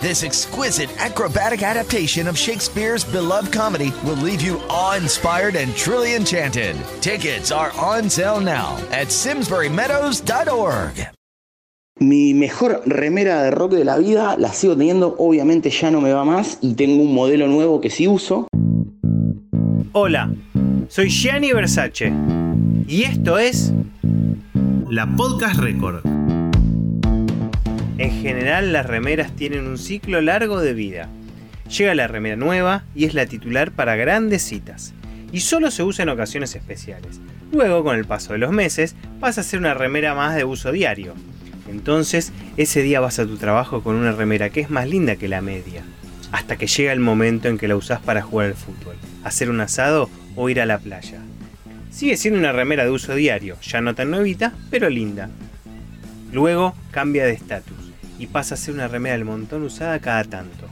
This exquisite acrobatic adaptation of Shakespeare's beloved comedy will leave you awe-inspired and truly enchanted. Tickets are on sale now at simsburymeadows.org. Mi mejor remera de rock de la vida la sigo teniendo, obviamente ya no me va más y tengo un modelo nuevo que sí uso. Hola, soy Gianni Versace y esto es la Podcast Record. En general las remeras tienen un ciclo largo de vida. Llega la remera nueva y es la titular para grandes citas. Y solo se usa en ocasiones especiales. Luego, con el paso de los meses, pasa a ser una remera más de uso diario. Entonces, ese día vas a tu trabajo con una remera que es más linda que la media. Hasta que llega el momento en que la usás para jugar al fútbol, hacer un asado o ir a la playa. Sigue siendo una remera de uso diario, ya no tan nuevita, pero linda. Luego cambia de estatus y pasa a ser una remera del montón usada cada tanto.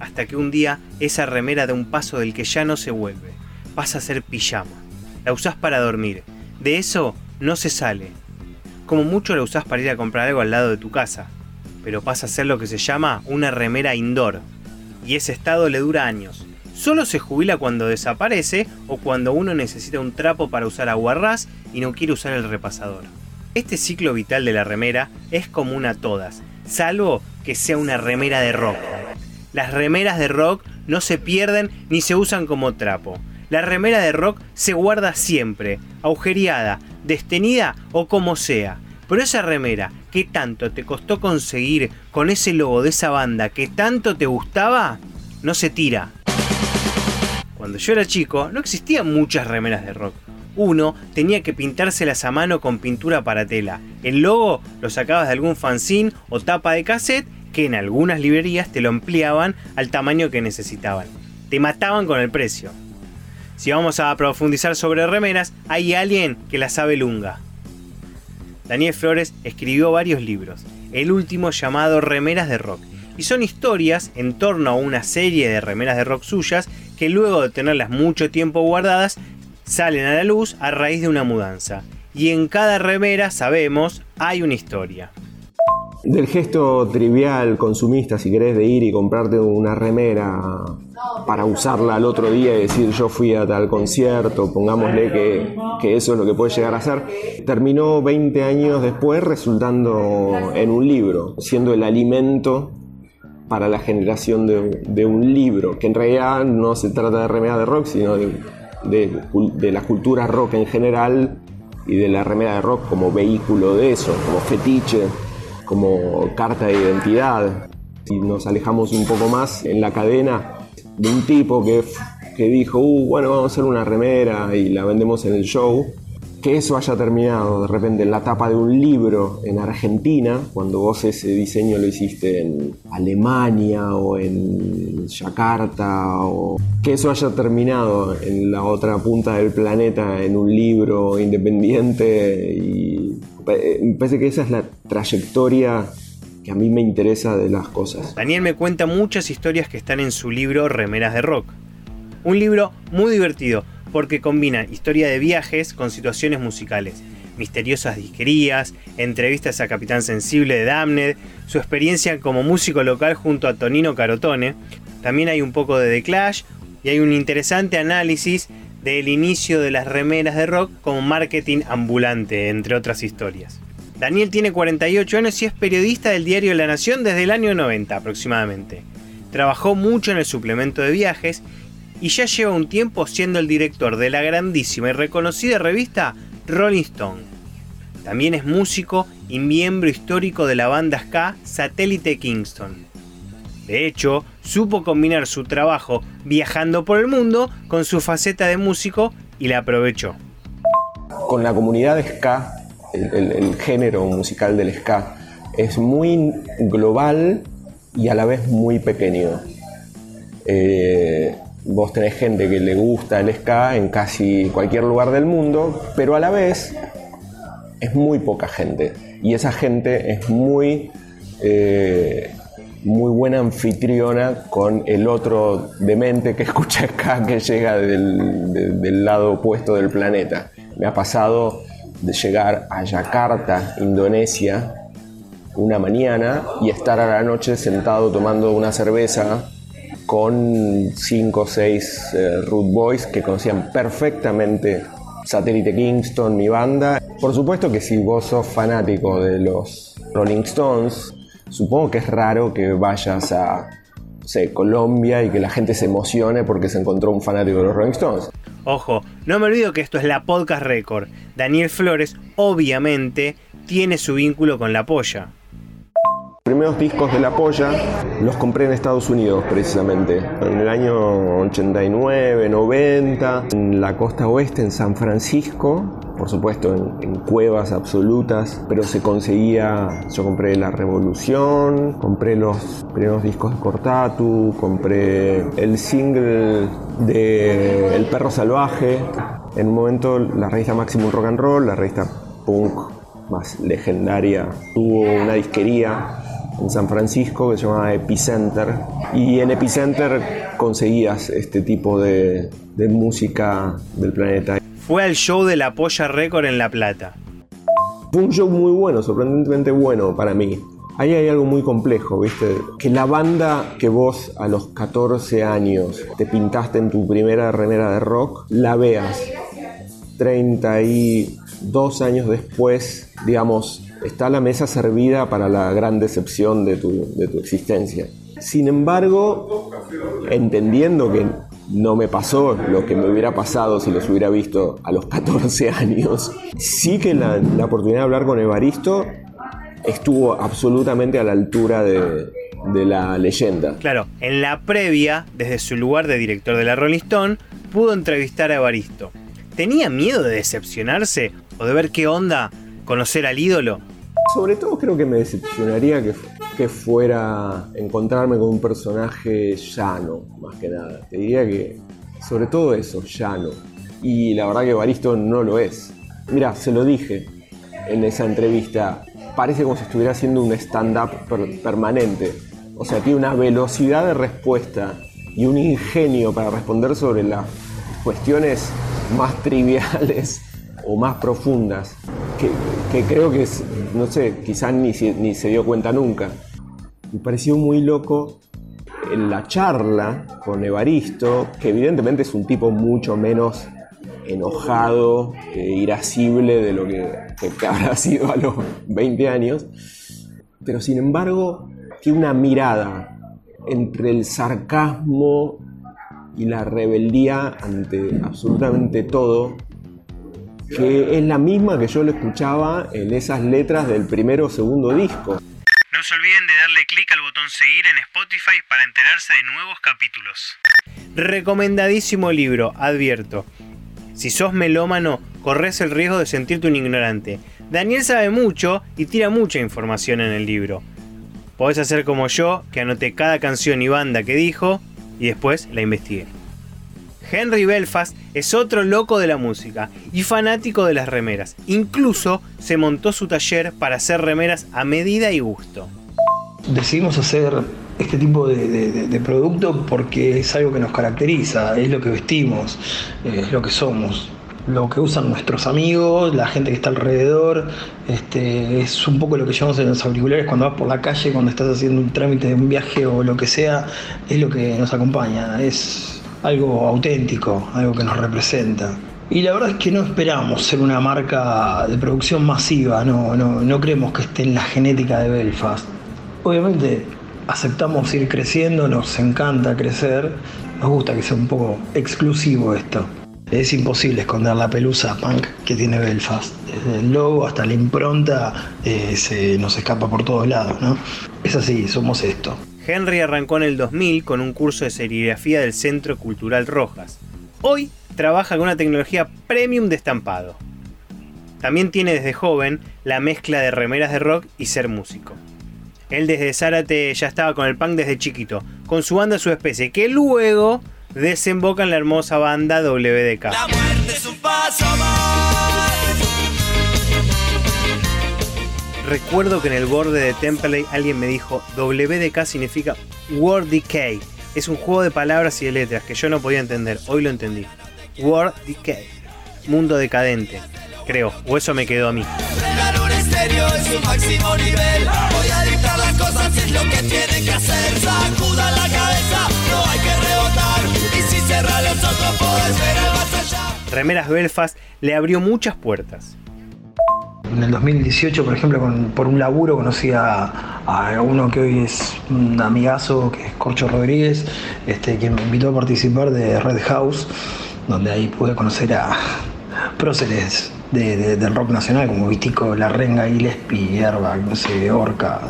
Hasta que un día esa remera da un paso del que ya no se vuelve. Pasa a ser pijama. La usás para dormir. De eso no se sale. Como mucho la usás para ir a comprar algo al lado de tu casa. Pero pasa a ser lo que se llama una remera indoor. Y ese estado le dura años. Solo se jubila cuando desaparece o cuando uno necesita un trapo para usar aguarrás y no quiere usar el repasador. Este ciclo vital de la remera es común a todas salvo que sea una remera de rock. Las remeras de rock no se pierden ni se usan como trapo. La remera de rock se guarda siempre, agujereada, destenida o como sea. Pero esa remera que tanto te costó conseguir con ese logo de esa banda que tanto te gustaba, no se tira. Cuando yo era chico no existían muchas remeras de rock. Uno tenía que pintárselas a mano con pintura para tela. El logo lo sacabas de algún fanzine o tapa de cassette que en algunas librerías te lo ampliaban al tamaño que necesitaban. Te mataban con el precio. Si vamos a profundizar sobre remeras, hay alguien que la sabe lunga. Daniel Flores escribió varios libros, el último llamado Remeras de Rock, y son historias en torno a una serie de remeras de rock suyas que luego de tenerlas mucho tiempo guardadas salen a la luz a raíz de una mudanza. Y en cada remera, sabemos, hay una historia. Del gesto trivial, consumista, si querés, de ir y comprarte una remera para usarla al otro día y decir yo fui a tal concierto, pongámosle que, eso es lo que puede llegar a ser, terminó 20 años después resultando en un libro, siendo el alimento para la generación de, de un libro, que en realidad no se trata de remera de rock, sino de de, la cultura rock en general y de la remera de rock como vehículo de eso, como fetiche, como carta de identidad. Si nos alejamos un poco más en la cadena de un tipo que, que dijo, uh, bueno, vamos a hacer una remera y la vendemos en el show, que eso haya terminado de repente en la tapa de un libro en Argentina, cuando vos ese diseño lo hiciste en Alemania o en Yakarta, o que eso haya terminado en la otra punta del planeta en un libro independiente y me parece que esa es la trayectoria que a mí me interesa de las cosas. Daniel me cuenta muchas historias que están en su libro Remeras de Rock. Un libro muy divertido, porque combina historia de viajes con situaciones musicales, misteriosas disquerías, entrevistas a Capitán Sensible de Damned, su experiencia como músico local junto a Tonino Carotone. También hay un poco de The Clash y hay un interesante análisis del inicio de las remeras de rock como marketing ambulante, entre otras historias. Daniel tiene 48 años y es periodista del diario La Nación desde el año 90 aproximadamente. Trabajó mucho en el suplemento de viajes y ya lleva un tiempo siendo el director de la grandísima y reconocida revista Rolling Stone. También es músico y miembro histórico de la banda ska Satélite Kingston. De hecho, supo combinar su trabajo viajando por el mundo con su faceta de músico y la aprovechó. Con la comunidad de ska, el, género musical del ska es muy global y a la vez muy pequeño. Eh, vos tenés gente que le gusta el ska en casi cualquier lugar del mundo, pero a la vez es muy poca gente. Y esa gente es muy, eh, muy buena anfitriona con el otro demente que escucha acá, que llega del, del lado opuesto del planeta. Me ha pasado de llegar a Yakarta, Indonesia, una mañana y estar a la noche sentado tomando una cerveza con cinco o seis eh, root boys que conocían perfectamente Satélite Kingston, mi banda. Por supuesto que si vos sos fanático de los Rolling Stones, supongo que es raro que vayas a Colombia y que la gente se emocione porque se encontró un fanático de los Rolling Stones. Ojo, no me olvido que esto es la Podcast Record. Daniel Flores, obviamente, tiene su vínculo con la polla primeros discos de La Polla los compré en Estados Unidos precisamente, en el año 89, 90, en la costa oeste, en San Francisco, por supuesto en, cuevas absolutas, pero se conseguía, yo compré La Revolución, compré los primeros discos de Cortatu, compré el single de El Perro Salvaje, en un momento la revista Maximum Rock and Roll, la revista punk más legendaria, tuvo una disquería en San Francisco que se llamaba Epicenter. Y en Epicenter conseguías este tipo de, de música del planeta. Fue al show de la Polla Record en La Plata. Fue un show muy bueno, sorprendentemente bueno para mí. Ahí hay algo muy complejo, ¿viste? Que la banda que vos a los 14 años te pintaste en tu primera remera de rock, la veas 32 años después, digamos, está la mesa servida para la gran decepción de tu, existencia. Sin embargo, entendiendo que no me pasó lo que me hubiera pasado si los hubiera visto a los 14 años, sí que la, oportunidad de hablar con Evaristo estuvo absolutamente a la altura de, de la leyenda. Claro, en la previa, desde su lugar de director de la Rolling Stone, pudo entrevistar a Evaristo. ¿Tenía miedo de decepcionarse o de ver qué onda conocer al ídolo? Sobre todo creo que me decepcionaría que, que fuera encontrarme con un personaje llano, más que nada. Te diría que, sobre todo eso, llano. Y la verdad que Baristo no lo es. Mira, se lo dije en esa entrevista. Parece como si estuviera haciendo un stand-up permanente. O sea, tiene una velocidad de respuesta y un ingenio para responder sobre las cuestiones más triviales o más profundas que, creo que, no sé, quizás ni, ni se dio cuenta nunca. Me pareció muy loco en la charla con Evaristo, que evidentemente es un tipo mucho menos enojado, e irascible de lo que, que, habrá sido a los 20 años, pero sin embargo tiene una mirada entre el sarcasmo y la rebeldía ante absolutamente todo que es la misma que yo lo escuchaba en esas letras del primero o segundo disco. No se olviden de darle clic al botón seguir en Spotify para enterarse de nuevos capítulos. Recomendadísimo libro, advierto. Si sos melómano, corres el riesgo de sentirte un ignorante. Daniel sabe mucho y tira mucha información en el libro. Podés hacer como yo, que anoté cada canción y banda que dijo y después la investigué. Henry Belfast es otro loco de la música y fanático de las remeras. Incluso se montó su taller para hacer remeras a medida y gusto. Decidimos hacer este tipo de, producto porque es algo que nos caracteriza, es lo que vestimos, es lo que somos lo que usan nuestros amigos, la gente que está alrededor, este, es un poco lo que llevamos en los auriculares cuando vas por la calle, cuando estás haciendo un trámite de un viaje o lo que sea, es lo que nos acompaña, algo auténtico, algo que nos representa. Y la verdad es que no esperamos ser una marca de producción masiva, no, no, creemos que esté en la genética de Belfast. Obviamente aceptamos ir creciendo, nos encanta crecer, nos gusta que sea un poco exclusivo esto. Es imposible esconder la pelusa punk que tiene Belfast. Desde el logo hasta la impronta eh, se nos escapa por todos lados, ¿no? Es así, somos esto. Henry arrancó en el 2000 con un curso de serigrafía del Centro Cultural Rojas. Hoy trabaja con una tecnología premium de estampado. También tiene desde joven la mezcla de remeras de rock y ser músico. Él desde Zárate ya estaba con el punk desde chiquito, con su banda Su Especie, que luego desemboca en la hermosa banda WDK. La muerte es un paso más. Recuerdo que en el borde de Template alguien me dijo WDK significa Word Decay. Es un juego de palabras y de letras que yo no podía entender. Hoy lo entendí. Word Decay. Mundo decadente. Creo. O eso me quedó a mí. Remeras Belfast le abrió muchas puertas. En el 2018, por ejemplo, por un laburo conocí a, uno que hoy es un amigazo, que es Corcho Rodríguez, este, quien me invitó a participar de Red House, donde ahí pude conocer a próceres del rock nacional, como Vitico, La Renga, Gillespie, Herba, no sé, Orca.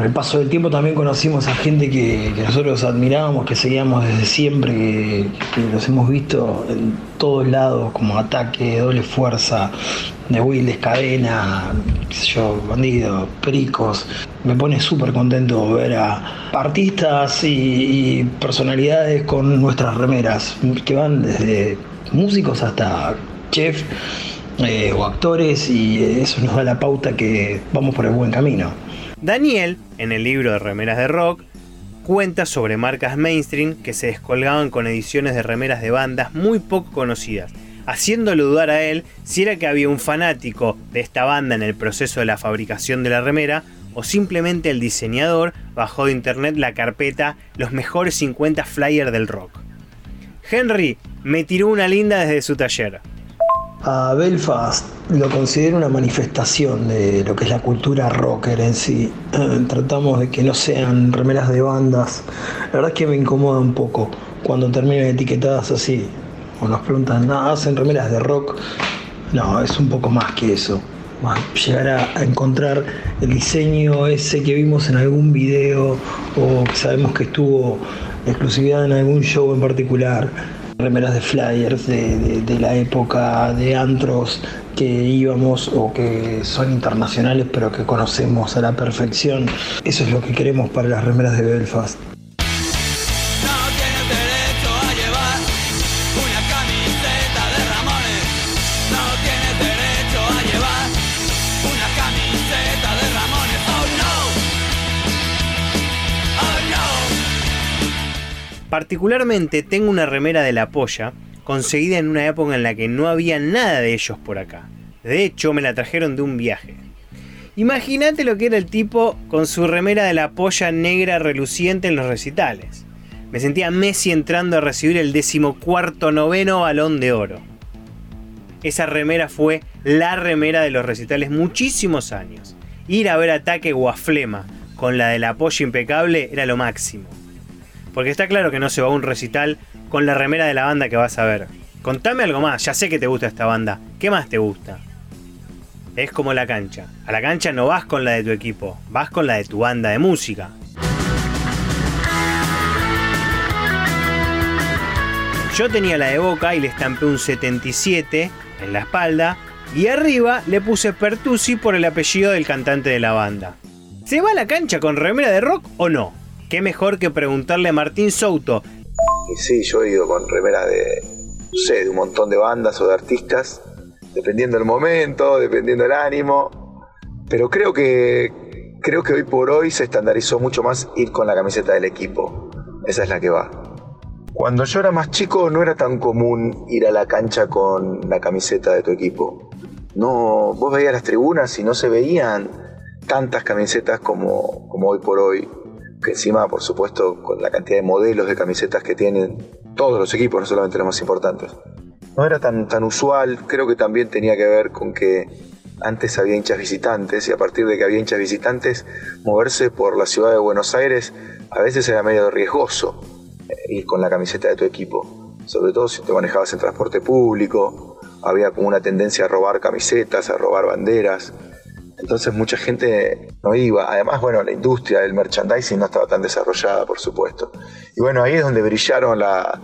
Con el paso del tiempo también conocimos a gente que, nosotros admirábamos, que seguíamos desde siempre, que, los hemos visto en todos lados, como Ataque, Doble Fuerza, de Willis, Cadena, yo, Bandido, Pericos. Me pone súper contento ver a artistas y, personalidades con nuestras remeras, que van desde músicos hasta chef eh, o actores y eso nos da la pauta que vamos por el buen camino. Daniel, en el libro de Remeras de Rock, cuenta sobre marcas mainstream que se descolgaban con ediciones de remeras de bandas muy poco conocidas haciéndolo dudar a él si era que había un fanático de esta banda en el proceso de la fabricación de la remera o simplemente el diseñador bajó de internet la carpeta Los mejores 50 flyers del rock. Henry me tiró una linda desde su taller. A Belfast lo considero una manifestación de lo que es la cultura rocker en sí. Tratamos de que no sean remeras de bandas. La verdad es que me incomoda un poco cuando terminan etiquetadas así o nos preguntan, no, hacen remeras de rock. No, es un poco más que eso. Llegar a, encontrar el diseño ese que vimos en algún video o que sabemos que estuvo exclusividad en algún show en particular. Remeras de flyers de, la época de antros que íbamos o que son internacionales pero que conocemos a la perfección. Eso es lo que queremos para las remeras de Belfast. Particularmente tengo una remera de la polla, conseguida en una época en la que no había nada de ellos por acá. De hecho, me la trajeron de un viaje. Imagínate lo que era el tipo con su remera de la polla negra reluciente en los recitales. Me sentía Messi entrando a recibir el decimocuarto noveno balón de oro. Esa remera fue la remera de los recitales muchísimos años. Ir a ver ataque Guaflema con la de la polla impecable era lo máximo. Porque está claro que no se va a un recital con la remera de la banda que vas a ver. Contame algo más, ya sé que te gusta esta banda. ¿Qué más te gusta? Es como la cancha. A la cancha no vas con la de tu equipo, vas con la de tu banda de música. Yo tenía la de Boca y le estampé un 77 en la espalda y arriba le puse Pertusi por el apellido del cantante de la banda. ¿Se va a la cancha con remera de rock o no? Qué mejor que preguntarle a Martín Souto. Sí, yo he ido con remeras de, no sé, de un montón de bandas o de artistas, dependiendo del momento, dependiendo del ánimo. Pero creo que, creo que hoy por hoy se estandarizó mucho más ir con la camiseta del equipo. Esa es la que va. Cuando yo era más chico no era tan común ir a la cancha con la camiseta de tu equipo. No, vos veías las tribunas y no se veían tantas camisetas como, como hoy por hoy que encima, por supuesto, con la cantidad de modelos de camisetas que tienen todos los equipos, no solamente los más importantes. No era tan, tan usual, creo que también tenía que ver con que antes había hinchas visitantes y a partir de que había hinchas visitantes, moverse por la ciudad de Buenos Aires a veces era medio riesgoso eh, ir con la camiseta de tu equipo, sobre todo si te manejabas en transporte público, había como una tendencia a robar camisetas, a robar banderas. Entonces mucha gente no iba. Además, bueno, la industria del merchandising no estaba tan desarrollada, por supuesto. Y bueno, ahí es donde brillaron las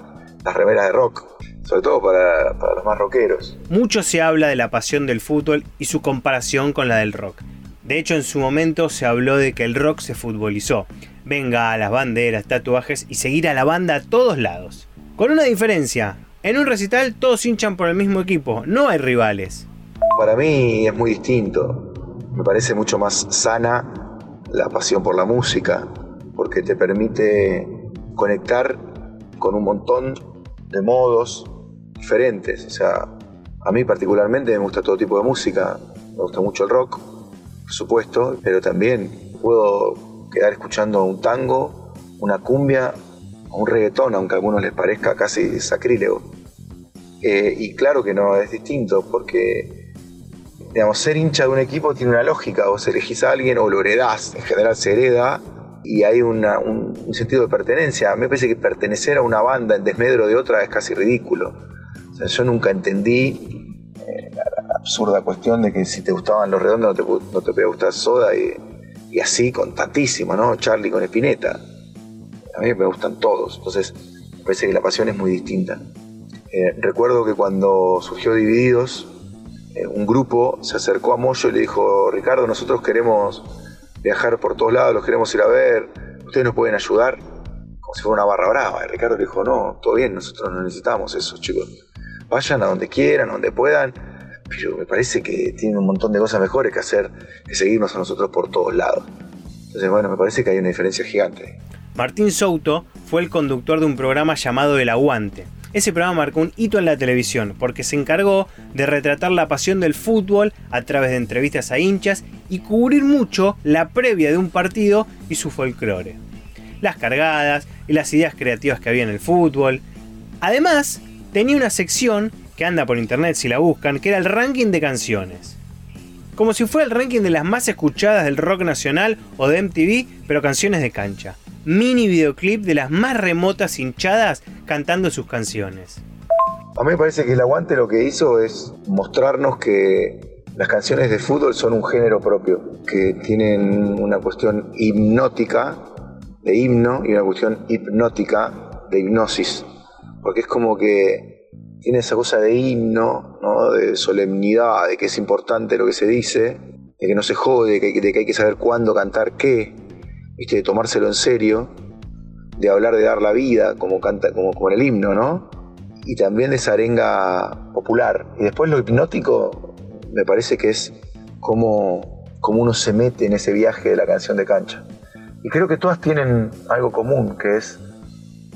remeras de rock, sobre todo para, para los más rockeros. Mucho se habla de la pasión del fútbol y su comparación con la del rock. De hecho, en su momento se habló de que el rock se futbolizó. Venga a las banderas, tatuajes y seguir a la banda a todos lados. Con una diferencia, en un recital todos hinchan por el mismo equipo, no hay rivales. Para mí es muy distinto me parece mucho más sana la pasión por la música, porque te permite conectar con un montón de modos diferentes. O sea, a mí particularmente me gusta todo tipo de música, me gusta mucho el rock, por supuesto, pero también puedo quedar escuchando un tango, una cumbia un reggaetón, aunque a algunos les parezca casi sacrílego. Eh, y claro que no, es distinto, porque digamos, ser hincha de un equipo tiene una lógica, vos elegís a alguien o lo heredás, en general se hereda, y hay un, sentido de pertenencia. A mí me parece que pertenecer a una banda en desmedro de otra es casi ridículo. Yo nunca entendí eh, la, absurda cuestión de que si te gustaban los redondos no te, no te podía gustar Soda y, así con tantísimo, ¿no? Charlie con Spinetta. A mí me gustan todos, entonces me parece que la pasión es muy distinta. Eh, recuerdo que cuando surgió Divididos, eh, un grupo se acercó a Moyo y le dijo, Ricardo, nosotros queremos viajar por todos lados, los queremos ir a ver, ustedes nos pueden ayudar, como si fuera una barra brava. Y Ricardo dijo, no, todo bien, nosotros no necesitamos eso, chicos. Vayan a donde quieran, a donde puedan, pero me parece que tienen un montón de cosas mejores que hacer que seguirnos a nosotros por todos lados. Entonces, bueno, me parece que hay una diferencia gigante. Martín Souto fue el conductor de un programa llamado El Aguante. Ese programa marcó un hito en la televisión porque se encargó de retratar la pasión del fútbol a través de entrevistas a hinchas y cubrir mucho la previa de un partido y su folclore. Las cargadas y las ideas creativas que había en el fútbol. Además, tenía una sección que anda por internet si la buscan, que era el ranking de canciones. Como si fuera el ranking de las más escuchadas del rock nacional o de MTV, pero canciones de cancha. Mini videoclip de las más remotas hinchadas cantando sus canciones. A mí me parece que el aguante lo que hizo es mostrarnos que las canciones de fútbol son un género propio, que tienen una cuestión hipnótica de himno y una cuestión hipnótica de hipnosis. Porque es como que tiene esa cosa de himno, de solemnidad, de que es importante lo que se dice, de que no se jode, de que, hay que saber cuándo cantar qué, de tomárselo en serio, de hablar de dar la vida, como, canta, como, como el himno, ¿no? Y también de esa arenga popular. Y después lo hipnótico me parece que es como, como uno se mete en ese viaje de la canción de cancha. Y creo que todas tienen algo común, que es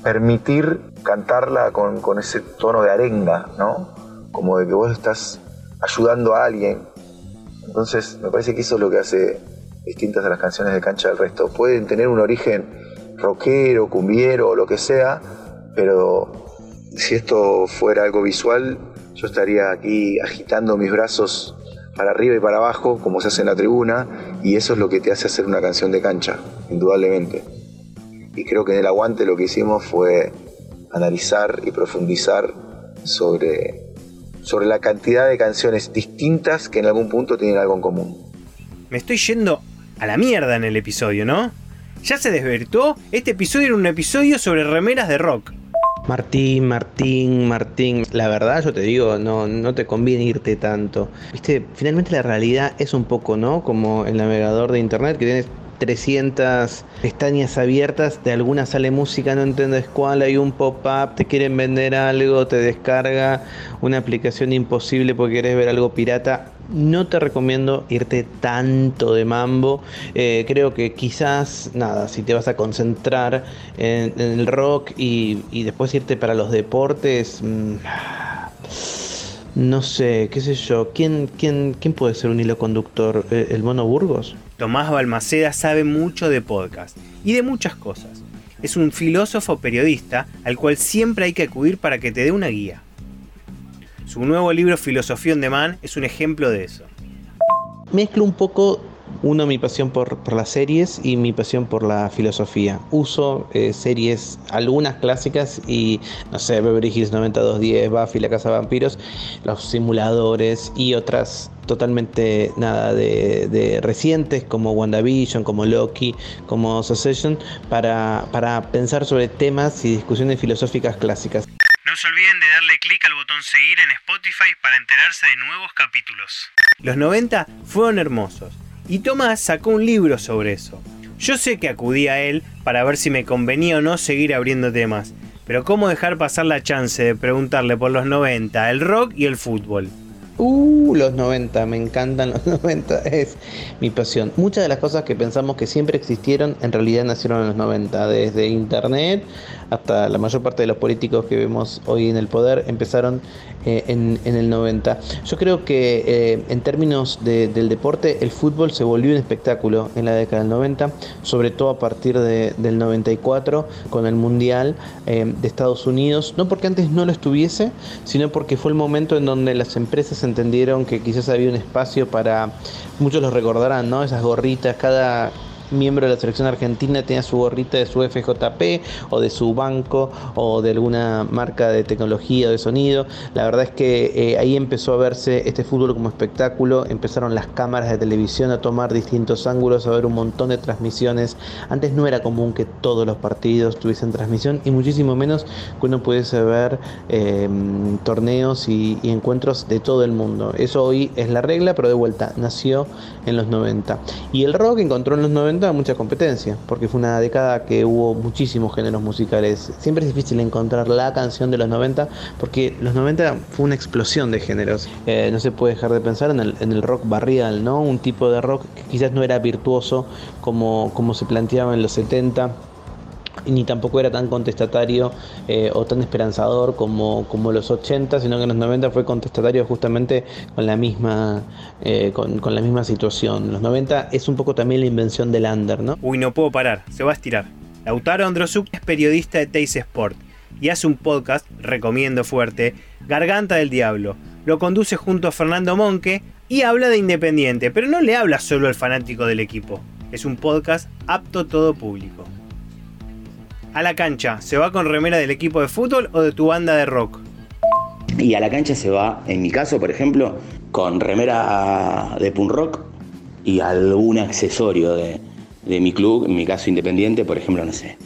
permitir cantarla con, con ese tono de arenga, ¿no? Como de que vos estás ayudando a alguien. Entonces, me parece que eso es lo que hace distintas a las canciones de cancha del resto. Pueden tener un origen rockero, cumbiero o lo que sea, pero si esto fuera algo visual, yo estaría aquí agitando mis brazos para arriba y para abajo, como se hace en la tribuna, y eso es lo que te hace hacer una canción de cancha, indudablemente. Y creo que en el aguante lo que hicimos fue analizar y profundizar sobre, sobre la cantidad de canciones distintas que en algún punto tienen algo en común. Me estoy yendo a la mierda en el episodio, ¿no? Ya se desvirtuó, este episodio era un episodio sobre remeras de rock. Martín, Martín, Martín, la verdad yo te digo, no, no te conviene irte tanto. Viste, finalmente la realidad es un poco, ¿no? Como el navegador de internet que tienes 300 pestañas abiertas, de alguna sale música, no entiendes cuál, hay un pop-up, te quieren vender algo, te descarga una aplicación imposible porque quieres ver algo pirata. No te recomiendo irte tanto de mambo. Eh, creo que quizás, nada, si te vas a concentrar en, el rock y, después irte para los deportes... Mm, no sé, qué sé yo. ¿Quién, quién, quién puede ser un hilo conductor? ¿El mono Burgos? Tomás Balmaceda sabe mucho de podcast y de muchas cosas. Es un filósofo periodista al cual siempre hay que acudir para que te dé una guía. Su nuevo libro Filosofía on Demand es un ejemplo de eso. Mezclo un poco uno, mi pasión por, las series y mi pasión por la filosofía. Uso eh, series, algunas clásicas y, no sé, Beverly Hills 9210, Buffy, La Casa de Vampiros, los simuladores y otras totalmente nada de, recientes como WandaVision, como Loki, como Succession, para, para pensar sobre temas y discusiones filosóficas clásicas. No se olviden de darle clic al botón seguir en Spotify para enterarse de nuevos capítulos. Los 90 fueron hermosos y Tomás sacó un libro sobre eso. Yo sé que acudí a él para ver si me convenía o no seguir abriendo temas, pero ¿cómo dejar pasar la chance de preguntarle por los 90 el rock y el fútbol? Uh, los 90, me encantan los 90, es mi pasión. Muchas de las cosas que pensamos que siempre existieron en realidad nacieron en los 90, desde internet hasta la mayor parte de los políticos que vemos hoy en el poder empezaron eh, en, el 90. Yo creo que eh, en términos del deporte, el fútbol se volvió un espectáculo en la década del 90, sobre todo a partir del 94 con el Mundial eh, de Estados Unidos, no porque antes no lo estuviese, sino porque fue el momento en donde las empresas entendieron que quizás había un espacio para, muchos lo recordarán, ¿no? Esas gorritas, cada miembro de la selección argentina tenía su gorrita de su FJP o de su banco o de alguna marca de tecnología o de sonido. La verdad es que eh, ahí empezó a verse este fútbol como espectáculo, empezaron las cámaras de televisión a tomar distintos ángulos, a ver un montón de transmisiones. Antes no era común que todos los partidos tuviesen transmisión y muchísimo menos que uno pudiese ver em, torneos y, y encuentros de todo el mundo. Eso hoy es la regla, pero de vuelta nació en los 90. Y el rock encontró en los 90 mucha competencia, porque fue una década que hubo muchísimos géneros musicales. Siempre es difícil encontrar la canción de los 90, porque los 90 fue una explosión de géneros. Eh, no se puede dejar de pensar en el, en el, rock barrial, ¿no? Un tipo de rock que quizás no era virtuoso como, como se planteaba en los 70 ni tampoco era tan contestatario eh, o tan esperanzador como, como los 80, sino que en los 90 fue contestatario justamente con la misma, eh, con, la misma situación. Los 90 es un poco también la invención del under, ¿no? Uy, no puedo parar, se va a estirar. Lautaro Androsuk es periodista de Teis Sport y hace un podcast, recomiendo fuerte, Garganta del Diablo. Lo conduce junto a Fernando Monque y habla de Independiente, pero no le habla solo al fanático del equipo. Es un podcast apto todo público a la cancha, ¿se va con remera del equipo de fútbol o de tu banda de rock? Y a la cancha se va, en mi caso, por ejemplo, con remera de punk rock y algún accesorio de, mi club, en mi caso independiente, por ejemplo, no sé.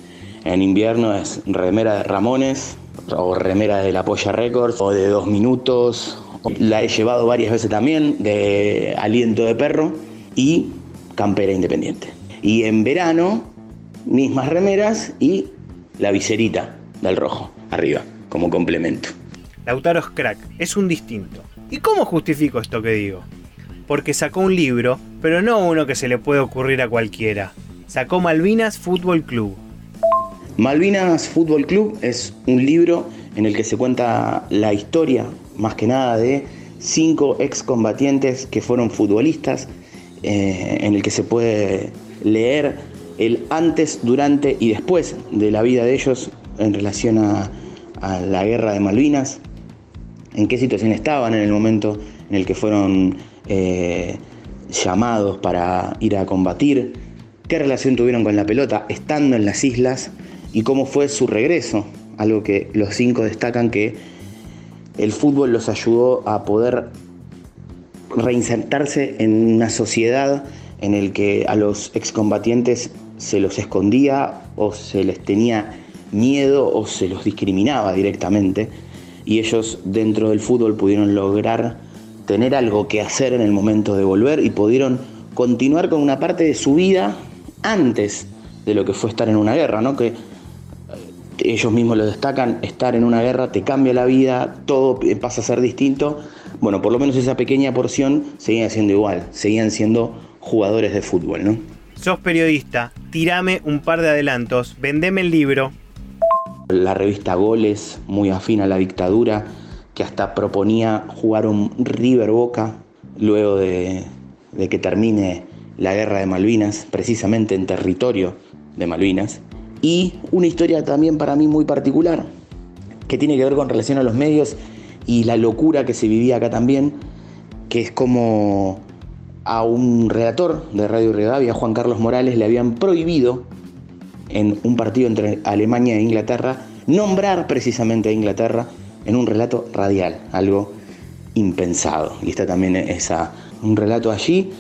En invierno es remera de Ramones o remera de La Polla Records o de Dos Minutos. La he llevado varias veces también de Aliento de Perro y campera independiente. Y en verano, mismas remeras y la viserita del rojo, arriba, como complemento. Lautaro es crack, es un distinto. ¿Y cómo justifico esto que digo? Porque sacó un libro, pero no uno que se le puede ocurrir a cualquiera. Sacó Malvinas Fútbol Club. Malvinas Fútbol Club es un libro en el que se cuenta la historia, más que nada, de cinco excombatientes que fueron futbolistas, eh, en el que se puede leer el antes, durante y después de la vida de ellos en relación a, la guerra de Malvinas, en qué situación estaban en el momento en el que fueron eh, llamados para ir a combatir, qué relación tuvieron con la pelota estando en las islas y cómo fue su regreso, algo que los cinco destacan que el fútbol los ayudó a poder reinsertarse en una sociedad en el que a los excombatientes se los escondía o se les tenía miedo o se los discriminaba directamente y ellos dentro del fútbol pudieron lograr tener algo que hacer en el momento de volver y pudieron continuar con una parte de su vida antes de lo que fue estar en una guerra, ¿no? Que eh, ellos mismos lo destacan, estar en una guerra te cambia la vida, todo pasa a ser distinto. Bueno, por lo menos esa pequeña porción seguía siendo igual, seguían siendo jugadores de fútbol, ¿no? sos periodista, tirame un par de adelantos, vendeme el libro. La revista Goles, muy afín a la dictadura, que hasta proponía jugar un River Boca luego de, que termine la guerra de Malvinas, precisamente en territorio de Malvinas. Y una historia también para mí muy particular, que tiene que ver con relación a los medios y la locura que se vivía acá también, que es como a un redactor de Radio Rivadavia, Juan Carlos Morales, le habían prohibido en un partido entre Alemania e Inglaterra nombrar precisamente a Inglaterra en un relato radial, algo impensado. Y está también esa, un relato allí.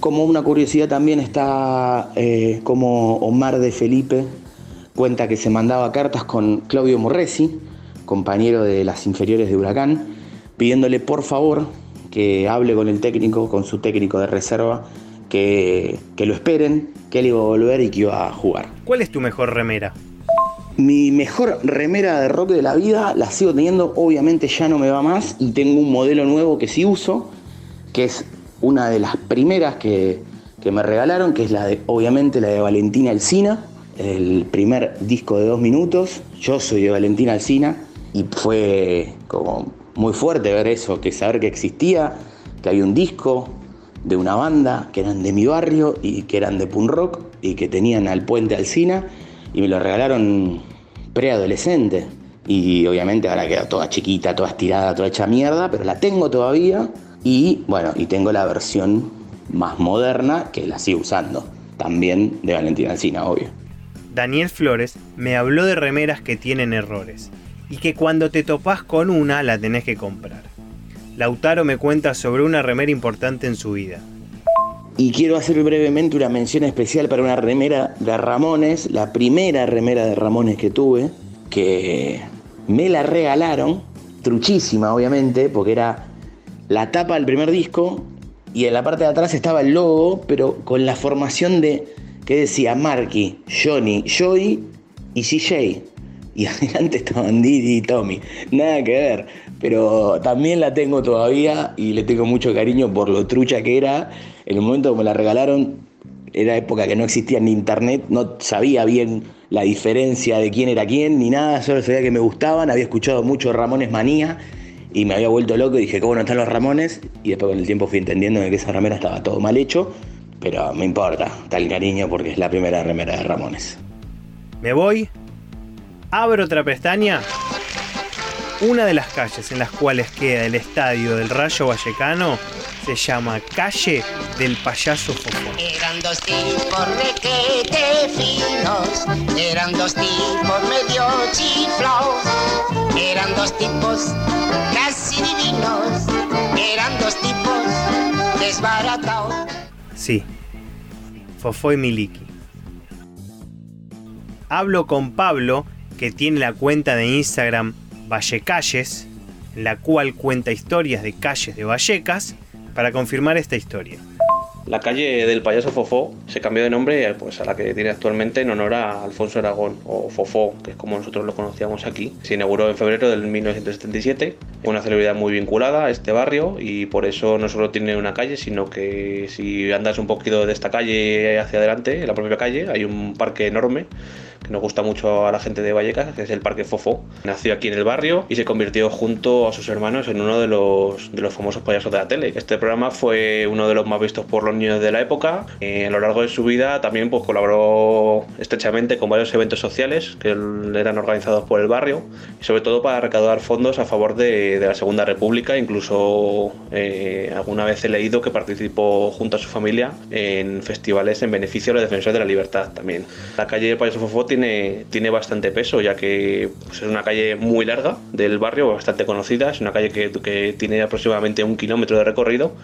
Como una curiosidad también está eh, como Omar de Felipe cuenta que se mandaba cartas con Claudio Morresi, compañero de las inferiores de Huracán, pidiéndole por favor que hable con el técnico, con su técnico de reserva, que, lo esperen, que él iba a volver y que iba a jugar. ¿Cuál es tu mejor remera? Mi mejor remera de rock de la vida la sigo teniendo, obviamente ya no me va más y tengo un modelo nuevo que sí uso, que es una de las primeras que, que me regalaron, que es la de, obviamente, la de Valentina Alcina, el primer disco de dos minutos. Yo soy de Valentina Alcina y fue como muy fuerte ver eso, que saber que existía, que había un disco de una banda que eran de mi barrio y que eran de punk rock y que tenían al puente Alcina y me lo regalaron preadolescente. Y obviamente ahora queda toda chiquita, toda estirada, toda hecha mierda, pero la tengo todavía. Y bueno, y tengo la versión más moderna que la sigo usando. También de Valentina Alcina, obvio. Daniel Flores me habló de remeras que tienen errores y que cuando te topás con una la tenés que comprar. Lautaro me cuenta sobre una remera importante en su vida. Y quiero hacer brevemente una mención especial para una remera de Ramones, la primera remera de Ramones que tuve, que me la regalaron, truchísima obviamente, porque era la tapa del primer disco y en la parte de atrás estaba el logo, pero con la formación de que decía Marky, Johnny, Joey y CJ. Y adelante estaban Didi y Tommy. Nada que ver. Pero también la tengo todavía y le tengo mucho cariño por lo trucha que era. En el momento que me la regalaron, era época que no existía ni internet, no sabía bien la diferencia de quién era quién ni nada, solo sabía que me gustaban, había escuchado mucho Ramones Manía y me había vuelto loco y dije, ¿cómo no están los Ramones? Y después con el tiempo fui entendiendo que esa remera estaba todo mal hecho, pero me importa, tal cariño porque es la primera remera de Ramones. Me voy, abro otra pestaña. Una de las calles en las cuales queda el estadio del Rayo Vallecano se llama Calle del Payaso Fofó. Eran dos tipos requete finos, eran dos tipos medio chiflados, eran dos tipos casi divinos, eran dos tipos desbaratados. Sí, Fofó y Miliki. Hablo con Pablo, que tiene la cuenta de Instagram Vallecalles, en la cual cuenta historias de calles de Vallecas, para confirmar esta historia. La calle del payaso Fofó se cambió de nombre pues, a la que tiene actualmente en honor a Alfonso Aragón, o Fofó, que es como nosotros lo conocíamos aquí. Se inauguró en febrero del 1977, una celebridad muy vinculada a este barrio y por eso no solo tiene una calle, sino que si andas un poquito de esta calle hacia adelante, en la propia calle, hay un parque enorme que nos gusta mucho a la gente de Vallecas, que es el Parque Fofó. Nació aquí en el barrio y se convirtió junto a sus hermanos en uno de los, de los famosos payasos de la tele. Este programa fue uno de los más vistos por los niños de la época. Eh, a lo largo de su vida también pues, colaboró estrechamente con varios eventos sociales que eran organizados por el barrio y sobre todo para recaudar fondos a favor de, de la Segunda República. Incluso eh, alguna vez he leído que participó junto a su familia en festivales en beneficio de los defensores de la libertad también. La calle Payaso Fofó tiene, tiene bastante peso, ya que pues, es una calle muy larga del barrio, bastante conocida, es una calle que, que tiene aproximadamente un kilómetro de recorrido.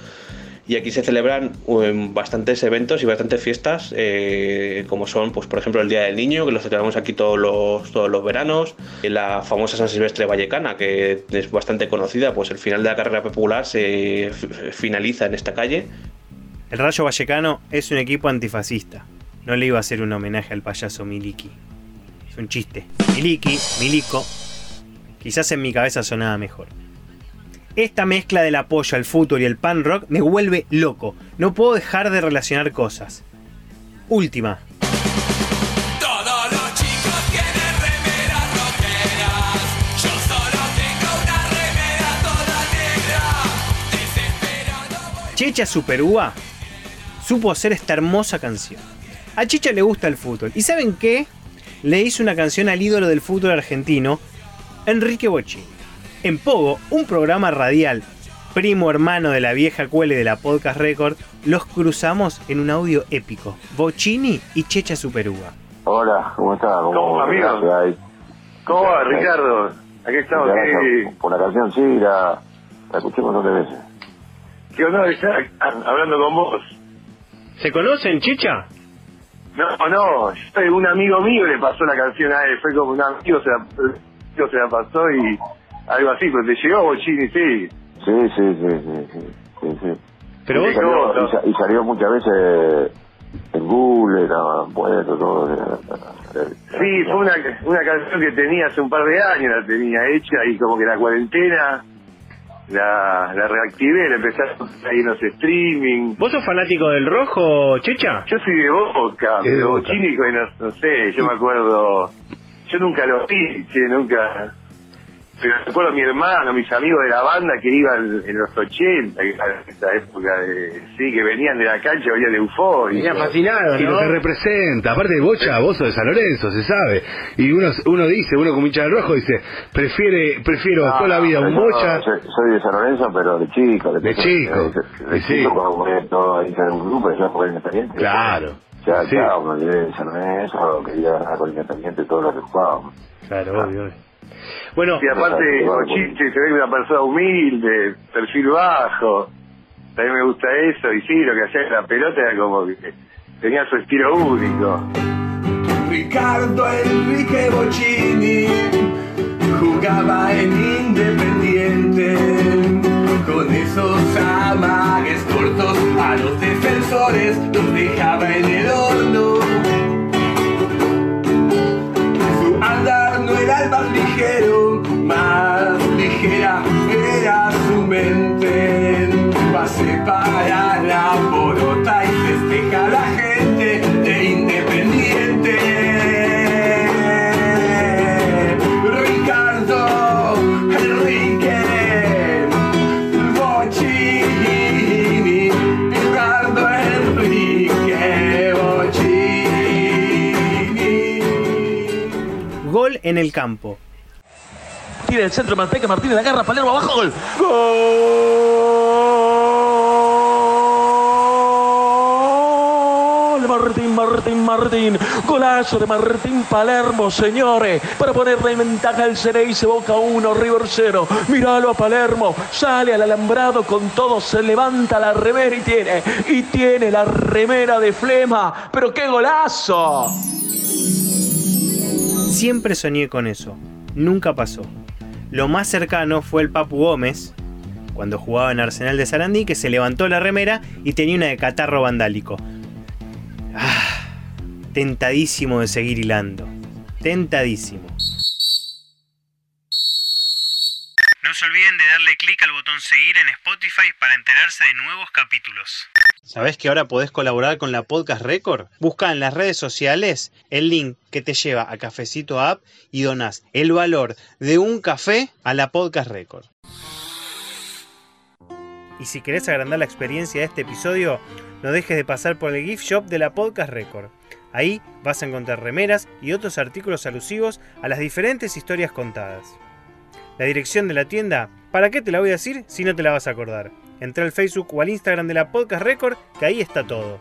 Y aquí se celebran um, bastantes eventos y bastantes fiestas, eh, como son, pues, por ejemplo, el Día del Niño, que lo celebramos aquí todos los, todos los veranos, la famosa San Silvestre Vallecana, que es bastante conocida, pues el final de la carrera popular se finaliza en esta calle. El Rayo Vallecano es un equipo antifascista. No le iba a hacer un homenaje al payaso Miliki. Es un chiste. Miliki, Milico. Quizás en mi cabeza sonaba mejor. Esta mezcla del apoyo al fútbol y el pan rock me vuelve loco. No puedo dejar de relacionar cosas. Última. Checha Superúa supo hacer esta hermosa canción. A Chicha le gusta el fútbol. ¿Y saben qué? Le hizo una canción al ídolo del fútbol argentino, Enrique Bochini. En Pogo, un programa radial, primo hermano de la vieja cuele de la Podcast Record, los cruzamos en un audio épico. Bochini y Checha Superúa. Hola, ¿cómo estás? ¿Cómo, amigo? ¿Qué hay? ¿Cómo va, Ricardo? Aquí estamos. Muchas ¿Qué, gracias Por la canción, sí, la, la escuché un montón de veces. qué honor estar hablando con vos? ¿Se conocen, Chicha? No, no, yo, un amigo mío le pasó la canción a él, fue como un amigo se la, amigo se la pasó y algo así, pero te llegó Bochini, sí. Sí, sí, sí, sí, sí, sí, sí. Pero y, vos- salió, no, no. y sa- y salió muchas veces en Google, era poeta, todo. Era, Sí, fue una, una canción que tenía hace un par de años, la tenía hecha y como que la cuarentena la, la reactivé, la empecé a ahí en los streaming. ¿Vos sos fanático del rojo, Checha? Yo soy de Boca, Es de pero Boca. No sé, yo me acuerdo, yo nunca lo vi, che, nunca, pero recuerdo a mi hermano, mis amigos de la banda que iban en los 80, que era esa época de, sí, que venían de la cancha, venían de euforia. Y lo que representa, aparte de Bocha, vos sos de San Lorenzo, se sabe. Y uno uno dice, uno como hincha rojo dice, prefiere prefiero No, toda la vida un yo Bocha. Soy, soy de San Lorenzo, pero de chico. De chico, De, de sí. chico, cuando jugué todo ahí en un grupo, yo jugué en Independiente. Claro. Ya, Sí. claro, olvidé de San Lorenzo, quería con Independiente todo lo que jugábamos. Claro, obvio, obvio. Bueno, y aparte, Bochini se ve una persona humilde, perfil bajo, también me gusta eso, y sí, lo que hacía en la pelota era como que tenía su estilo único. Ricardo Enrique Bocini jugaba en Independiente con esos amagues cortos a los defensores los dejaba en el horno. Mente. Pase para la porota y festeja la gente de Independiente. Ricardo Enrique Bocini. Ricardo Enrique Bocini. gol en el campo. Tira el centro, Manteca, Martínez, la agarra, Palermo abajo, gol. Gol. Martín, Martín, Martín. Golazo de Martín Palermo, señores. Para ponerle en ventaja al Cereise, Boca 1, River 0. Míralo a Palermo. Sale al alambrado con todo. Se levanta la remera y tiene. Y tiene la remera de flema. Pero qué golazo. Siempre soñé con eso. Nunca pasó. Lo más cercano fue el Papu Gómez, cuando jugaba en Arsenal de Sarandí, que se levantó la remera y tenía una de catarro vandálico. Ah, tentadísimo de seguir hilando. Tentadísimo. No se olviden de darle clic al botón seguir en Spotify para enterarse de nuevos capítulos. ¿Sabés que ahora podés colaborar con la Podcast Record? Busca en las redes sociales el link que te lleva a Cafecito App y donás el valor de un café a la Podcast Record. Y si querés agrandar la experiencia de este episodio, no dejes de pasar por el gift shop de la Podcast Record. Ahí vas a encontrar remeras y otros artículos alusivos a las diferentes historias contadas. La dirección de la tienda, ¿para qué te la voy a decir si no te la vas a acordar? Entra al Facebook o al Instagram de la Podcast Record, que ahí está todo.